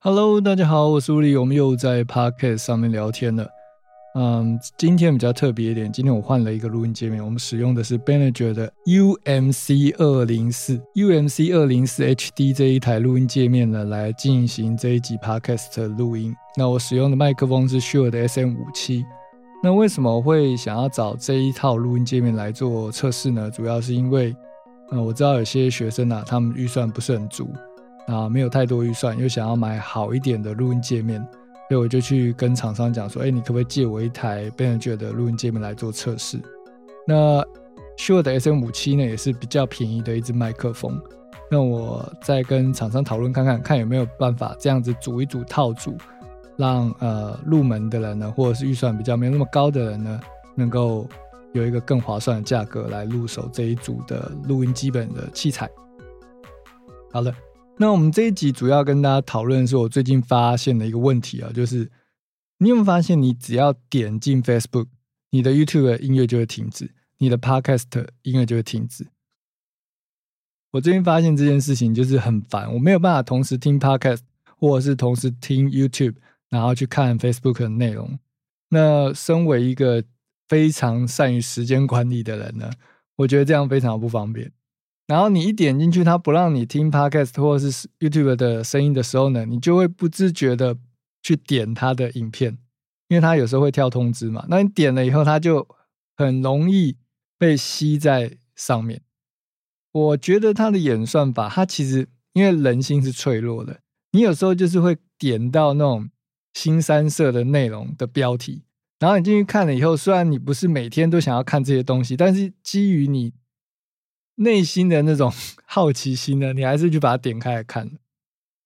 Hello，大家好，我是吴力，我们又在 Podcast 上面聊天了。嗯，今天比较特别一点，今天我换了一个录音界面，我们使用的是 Behringer 的 UMC 二零四 UMC 二零四 HD 这一台录音界面呢，来进行这一集 Podcast 的录音。那我使用的麦克风是 Shure 的 SM 五七。那为什么会想要找这一套录音界面来做测试呢？主要是因为，嗯，我知道有些学生啊，他们预算不是很足。啊，没有太多预算，又想要买好一点的录音界面，所以我就去跟厂商讲说：“哎，你可不可以借我一台 Behringer 的录音界面来做测试？”那 Sure 的 SM 五七呢，也是比较便宜的一支麦克风。那我再跟厂商讨论看看，看有没有办法这样子组一组套组，让呃入门的人呢，或者是预算比较没有那么高的人呢，能够有一个更划算的价格来入手这一组的录音基本的器材。好了。那我们这一集主要跟大家讨论的是我最近发现的一个问题啊，就是你有没有发现，你只要点进 Facebook，你的 YouTube 音乐就会停止，你的 Podcast 音乐就会停止。我最近发现这件事情就是很烦，我没有办法同时听 Podcast 或者是同时听 YouTube，然后去看 Facebook 的内容。那身为一个非常善于时间管理的人呢，我觉得这样非常不方便。然后你一点进去，它不让你听 podcast 或者是 YouTube 的声音的时候呢，你就会不自觉的去点它的影片，因为它有时候会跳通知嘛。那你点了以后，它就很容易被吸在上面。我觉得它的演算法，它其实因为人心是脆弱的，你有时候就是会点到那种新三色的内容的标题，然后你进去看了以后，虽然你不是每天都想要看这些东西，但是基于你。内心的那种 好奇心呢，你还是去把它点开来看。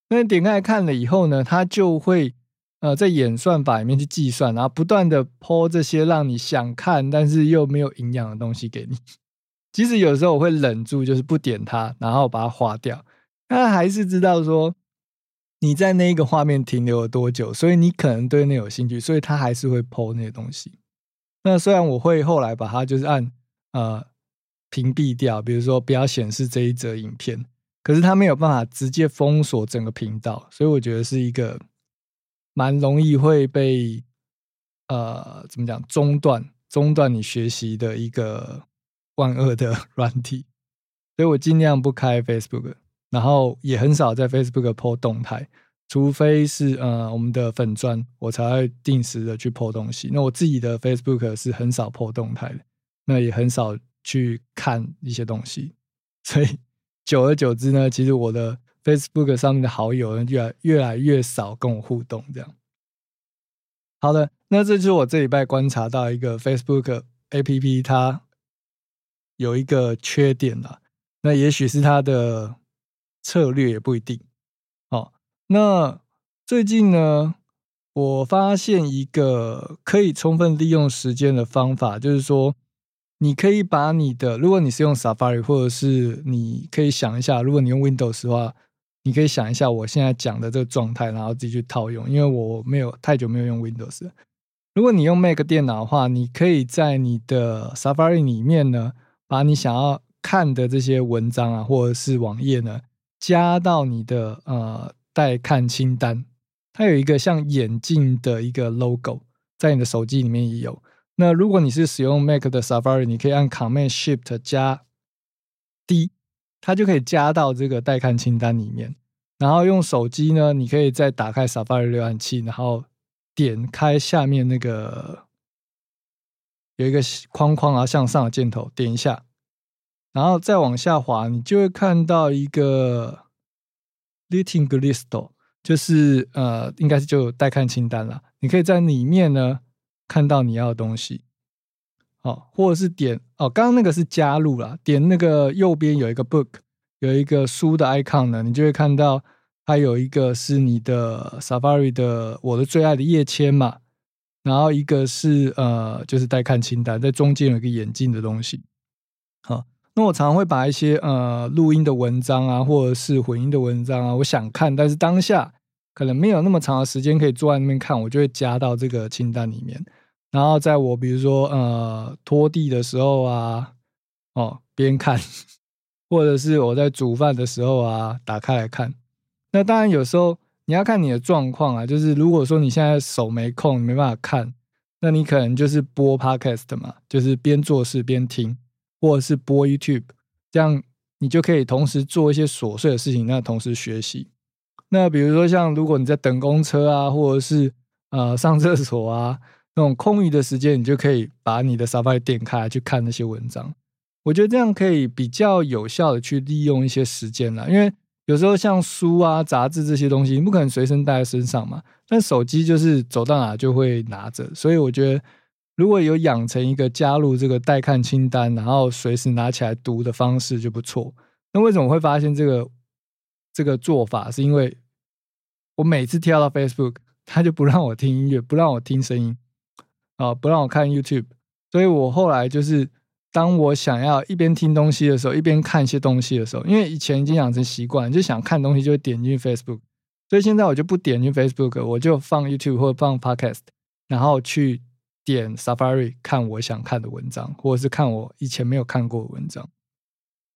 那点开来看了以后呢，它就会呃在演算法里面去计算，然后不断的抛这些让你想看但是又没有营养的东西给你。即使有时候我会忍住，就是不点它，然后把它划掉，它还是知道说你在那一个画面停留了多久，所以你可能对那有兴趣，所以它还是会抛那些东西。那虽然我会后来把它就是按呃。屏蔽掉，比如说不要显示这一则影片，可是它没有办法直接封锁整个频道，所以我觉得是一个蛮容易会被呃怎么讲中断中断你学习的一个万恶的软体，所以我尽量不开 Facebook，然后也很少在 Facebook 破动态，除非是呃我们的粉砖，我才会定时的去破东西。那我自己的 Facebook 是很少破动态的，那也很少。去看一些东西，所以久而久之呢，其实我的 Facebook 上面的好友呢，越来越来越少跟我互动。这样，好的，那这就是我这礼拜观察到一个 Facebook APP 它有一个缺点了。那也许是它的策略也不一定。哦，那最近呢，我发现一个可以充分利用时间的方法，就是说。你可以把你的，如果你是用 Safari，或者是你可以想一下，如果你用 Windows 的话，你可以想一下我现在讲的这个状态，然后自己去套用。因为我没有太久没有用 Windows。如果你用 Mac 电脑的话，你可以在你的 Safari 里面呢，把你想要看的这些文章啊，或者是网页呢，加到你的呃待看清单。它有一个像眼镜的一个 logo，在你的手机里面也有。那如果你是使用 Mac 的 Safari，你可以按 Command Shift 加 D，它就可以加到这个待看清单里面。然后用手机呢，你可以再打开 Safari 浏览器，然后点开下面那个有一个框框啊向上的箭头，点一下，然后再往下滑，你就会看到一个 Litting List，就是呃，应该是就待看清单了。你可以在里面呢。看到你要的东西，哦，或者是点哦，刚刚那个是加入了，点那个右边有一个 book，有一个书的 icon 呢，你就会看到它有一个是你的 Safari 的我的最爱的页签嘛，然后一个是呃就是待看清单，在中间有一个眼镜的东西。好，那我常常会把一些呃录音的文章啊，或者是混音的文章啊，我想看，但是当下可能没有那么长的时间可以坐在那边看，我就会加到这个清单里面。然后在我比如说呃拖地的时候啊，哦边看，或者是我在煮饭的时候啊，打开来看。那当然有时候你要看你的状况啊，就是如果说你现在手没空，没办法看，那你可能就是播 podcast 嘛，就是边做事边听，或者是播 YouTube，这样你就可以同时做一些琐碎的事情，那同时学习。那比如说像如果你在等公车啊，或者是呃上厕所啊，那种空余的时间，你就可以把你的 Safari 点开去看那些文章。我觉得这样可以比较有效的去利用一些时间了，因为。有时候像书啊、杂志这些东西，你不可能随身带在身上嘛。但手机就是走到哪就会拿着，所以我觉得如果有养成一个加入这个待看清单，然后随时拿起来读的方式就不错。那为什么会发现这个这个做法？是因为我每次跳到 Facebook，他就不让我听音乐，不让我听声音，啊，不让我看 YouTube，所以我后来就是。当我想要一边听东西的时候，一边看一些东西的时候，因为以前已经养成习惯，就想看东西就会点进去 Facebook，所以现在我就不点进 Facebook，我就放 YouTube 或者放 Podcast，然后去点 Safari 看我想看的文章，或者是看我以前没有看过的文章。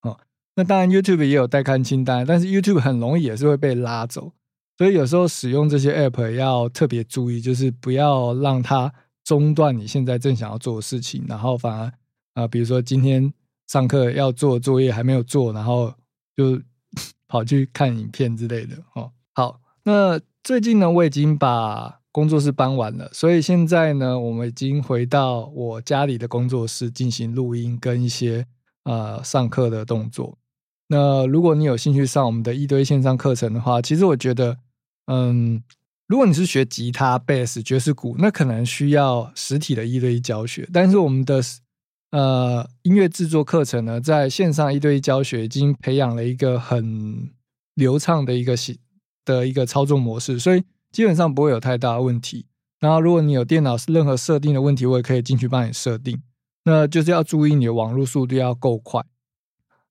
哦，那当然 YouTube 也有待看清单，但是 YouTube 很容易也是会被拉走，所以有时候使用这些 App 要特别注意，就是不要让它中断你现在正想要做的事情，然后反而。啊，比如说今天上课要做作业还没有做，然后就 跑去看影片之类的哦。好，那最近呢，我已经把工作室搬完了，所以现在呢，我们已经回到我家里的工作室进行录音跟一些呃上课的动作。那如果你有兴趣上我们的一堆线上课程的话，其实我觉得，嗯，如果你是学吉他、贝斯、爵士鼓，那可能需要实体的一对一教学，但是我们的。呃，音乐制作课程呢，在线上一对一教学已经培养了一个很流畅的一个系的一个操作模式，所以基本上不会有太大问题。然后，如果你有电脑是任何设定的问题，我也可以进去帮你设定。那就是要注意你的网络速度要够快。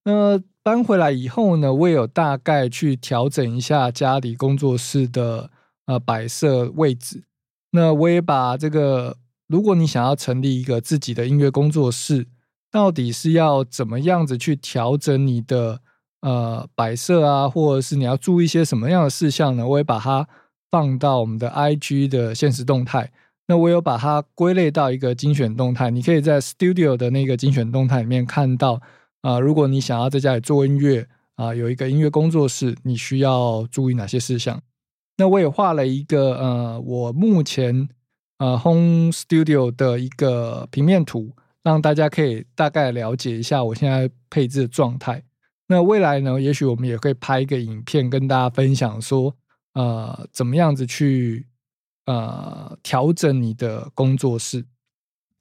那搬回来以后呢，我也有大概去调整一下家里工作室的呃摆设位置。那我也把这个。如果你想要成立一个自己的音乐工作室，到底是要怎么样子去调整你的呃摆设啊，或者是你要注意一些什么样的事项呢？我也把它放到我们的 IG 的现实动态。那我有把它归类到一个精选动态，你可以在 Studio 的那个精选动态里面看到啊。如果你想要在家里做音乐啊，有一个音乐工作室，你需要注意哪些事项？那我也画了一个呃，我目前。呃，Home Studio 的一个平面图，让大家可以大概了解一下我现在配置的状态。那未来呢，也许我们也会拍一个影片跟大家分享，说呃，怎么样子去呃调整你的工作室，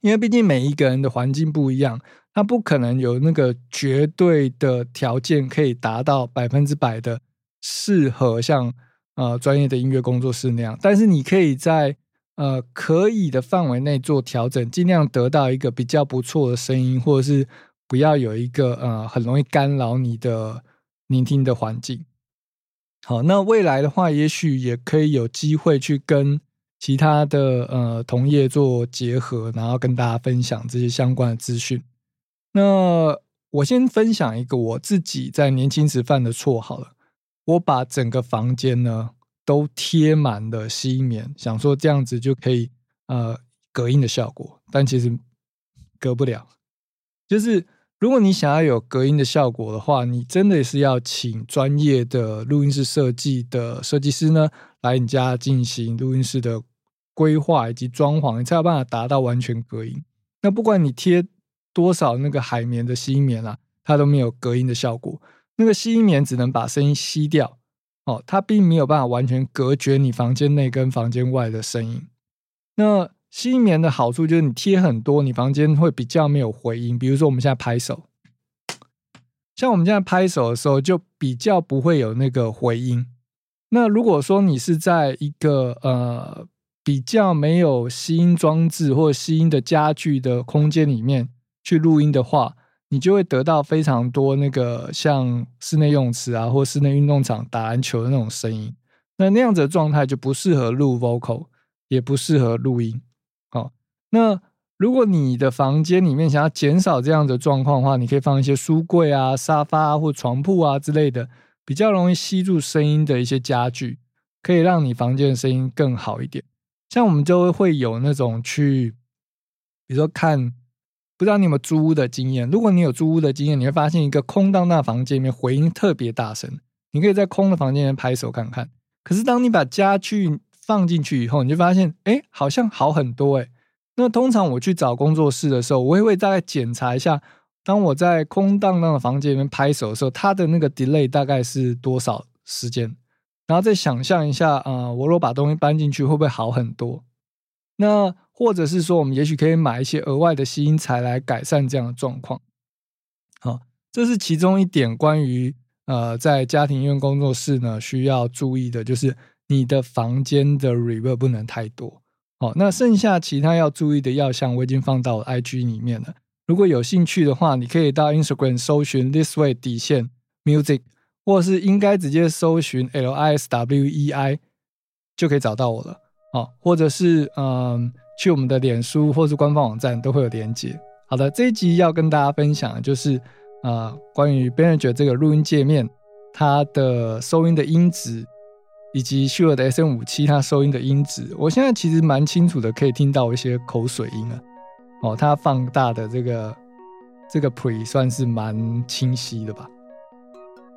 因为毕竟每一个人的环境不一样，他不可能有那个绝对的条件可以达到百分之百的适合像呃专业的音乐工作室那样，但是你可以在呃，可以的范围内做调整，尽量得到一个比较不错的声音，或者是不要有一个呃很容易干扰你的聆听的环境。好，那未来的话，也许也可以有机会去跟其他的呃同业做结合，然后跟大家分享这些相关的资讯。那我先分享一个我自己在年轻时犯的错好了，我把整个房间呢。都贴满了吸音棉，想说这样子就可以呃隔音的效果，但其实隔不了。就是如果你想要有隔音的效果的话，你真的是要请专业的录音室设计的设计师呢来你家进行录音室的规划以及装潢，你才有办法达到完全隔音。那不管你贴多少那个海绵的吸音棉啊，它都没有隔音的效果。那个吸音棉只能把声音吸掉。哦，它并没有办法完全隔绝你房间内跟房间外的声音。那吸音棉的好处就是你贴很多，你房间会比较没有回音。比如说我们现在拍手，像我们现在拍手的时候，就比较不会有那个回音。那如果说你是在一个呃比较没有吸音装置或吸音的家具的空间里面去录音的话，你就会得到非常多那个像室内泳池啊，或室内运动场打篮球的那种声音。那那样子的状态就不适合录 vocal，也不适合录音。哦，那如果你的房间里面想要减少这样的状况的话，你可以放一些书柜啊、沙发或床铺啊之类的，比较容易吸住声音的一些家具。可以让你房间的声音更好一点。像我们就会有那种去，比如说看，不知道你有没有租屋的经验？如果你有租屋的经验，你会发现一个空荡荡房间里面回音特别大声。你可以在空的房间里面拍手看看。可是当你把家具放进去以后，你就发现，哎，好像好很多哎。那通常我去找工作室的时候，我也会大概检查一下，当我在空荡荡的房间里面拍手的时候，它的那个 delay 大概是多少时间，然后再想象一下，啊，我若把东西搬进去，会不会好很多？那或者是说，我们也许可以买一些额外的吸音材来改善这样的状况。好，这是其中一点关于呃，在家庭音乐工作室呢需要注意的，就是你的房间的 reverb 不能太多。好，那剩下其他要注意的要项，我已经放到 IG 里面了。如果有兴趣的话，你可以到 Instagram 搜寻 This Way 底线 Music，或是应该直接搜寻 L I S W E I 就可以找到我了。哦，或者是嗯，去我们的脸书或是官方网站都会有连接。好的，这一集要跟大家分享的就是啊，关于 b e n j e r 这个录音界面，它的收音的音质。以及 Shure 的 SM 五七，它收音的音质，我现在其实蛮清楚的，可以听到一些口水音啊。哦，它放大的这个这个 Pre 算是蛮清晰的吧。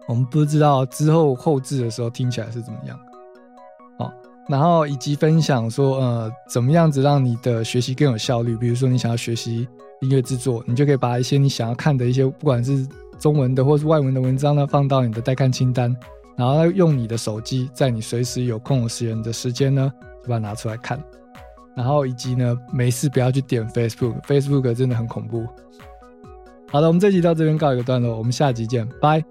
我们不知道之后后置的时候听起来是怎么样。然后以及分享说，呃，怎么样子让你的学习更有效率？比如说你想要学习音乐制作，你就可以把一些你想要看的一些，不管是中文的或是外文的文章呢，放到你的待看清单。然后用你的手机，在你随时有空的时间的时间呢，就把它拿出来看。然后以及呢，没事不要去点 Facebook，Facebook 真的很恐怖。好的，我们这集到这边告一个段落，我们下集见，拜。